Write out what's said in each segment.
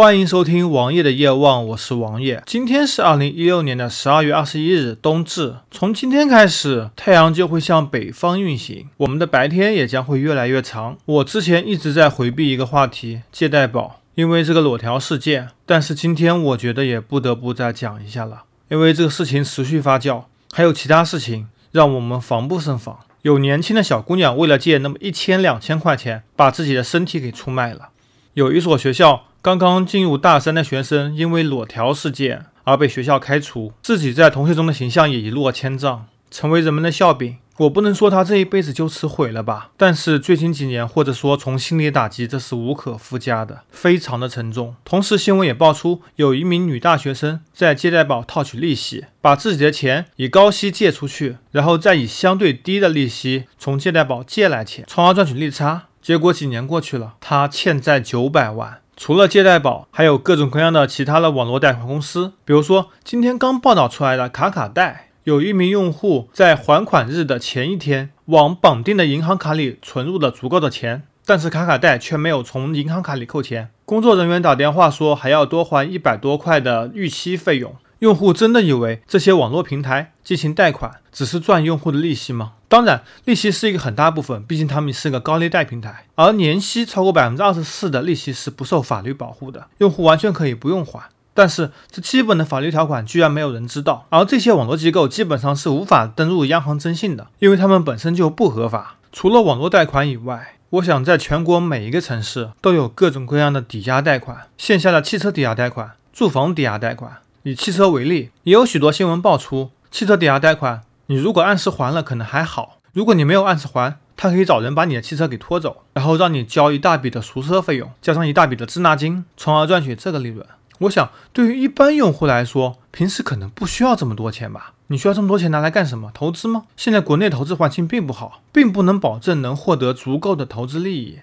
欢迎收听王爷的夜望，我是王爷。今天是二零一六年的十二月二十一日，冬至。从今天开始，太阳就会向北方运行，我们的白天也将会越来越长。我之前一直在回避一个话题——借贷宝，因为这个裸条事件。但是今天我觉得也不得不再讲一下了，因为这个事情持续发酵，还有其他事情让我们防不胜防。有年轻的小姑娘为了借那么一千两千块钱，把自己的身体给出卖了。有一所学校刚刚进入大三的学生因为裸条事件而被学校开除，自己在同学中的形象也一落千丈，成为人们的笑柄。我不能说他这一辈子就此毁了吧，但是最近几年，或者说从心理打击，这是无可附加的，非常的沉重。同时，新闻也爆出有一名女大学生在借贷宝套取利息，把自己的钱以高息借出去，然后再以相对低的利息从借贷宝借来钱，从而赚取利差。结果几年过去了，她欠债九百万。除了借贷宝，还有各种各样的其他的网络贷款公司，比如说今天刚报道出来的卡卡贷。有一名用户在还款日的前一天，往绑定的银行卡里存入了足够的钱，但是卡卡贷却没有从银行卡里扣钱。工作人员打电话说还要多还一百多块的逾期费用。用户真的以为这些网络平台进行贷款只是赚用户的利息吗？当然，利息是一个很大部分，毕竟他们是个高利贷平台，而年息超过百分之二十四的利息是不受法律保护的，用户完全可以不用还。但是这基本的法律条款居然没有人知道，而这些网络机构基本上是无法登录央行征信的，因为他们本身就不合法。除了网络贷款以外，我想在全国每一个城市都有各种各样的抵押贷款，线下的汽车抵押贷款、住房抵押贷款。以汽车为例，也有许多新闻爆出，汽车抵押贷款，你如果按时还了可能还好，如果你没有按时还，他可以找人把你的汽车给拖走，然后让你交一大笔的赎车费用，加上一大笔的滞纳金，从而赚取这个利润。我想，对于一般用户来说，平时可能不需要这么多钱吧？你需要这么多钱拿来干什么？投资吗？现在国内投资环境并不好，并不能保证能获得足够的投资利益。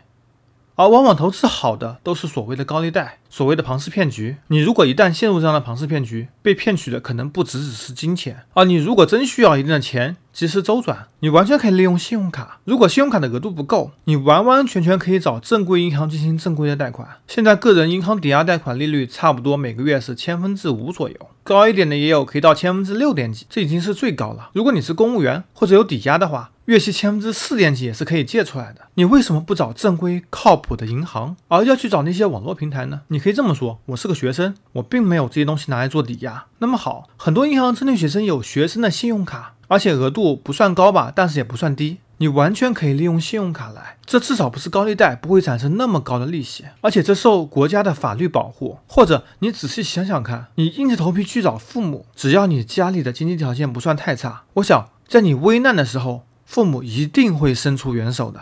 而往往投资好的都是所谓的高利贷，所谓的庞氏骗局。你如果一旦陷入这样的庞氏骗局，被骗取的可能不只只是金钱，而你如果真需要一定的钱及时周转，你完全可以利用信用卡。如果信用卡的额度不够，你完完全全可以找正规银行进行正规的贷款。现在个人银行抵押贷款利率差不多每个月是千分之五左右，高一点的也有可以到千分之六点几，这已经是最高了。如果你是公务员或者有抵押的话，月息千分之四点几也是可以借出来的，你为什么不找正规靠谱的银行，而要去找那些网络平台呢？你可以这么说，我是个学生，我并没有这些东西拿来做抵押。那么好，很多银行针对学生有学生的信用卡，而且额度不算高吧，但是也不算低，你完全可以利用信用卡来，这至少不是高利贷，不会产生那么高的利息，而且这受国家的法律保护。或者你仔细想想看，你硬着头皮去找父母，只要你家里的经济条件不算太差，我想在你危难的时候。父母一定会伸出援手的。